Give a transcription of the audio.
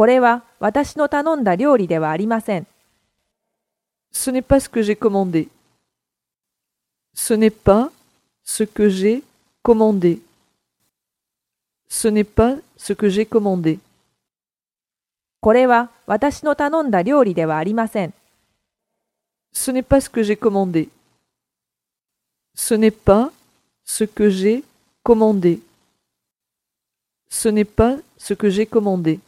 これは私の頼んだ料理ではありません。Ce n'est pas ce que j'ai commandé. Ce n'est pas ce que j'ai commandé. Ce n'est pas ce que j'ai commandé. これは私の頼んだ料理ではありません。Ce n'est pas ce que j'ai commandé. Ce n'est pas ce que j'ai commandé. Ce n'est pas ce que j'ai commandé.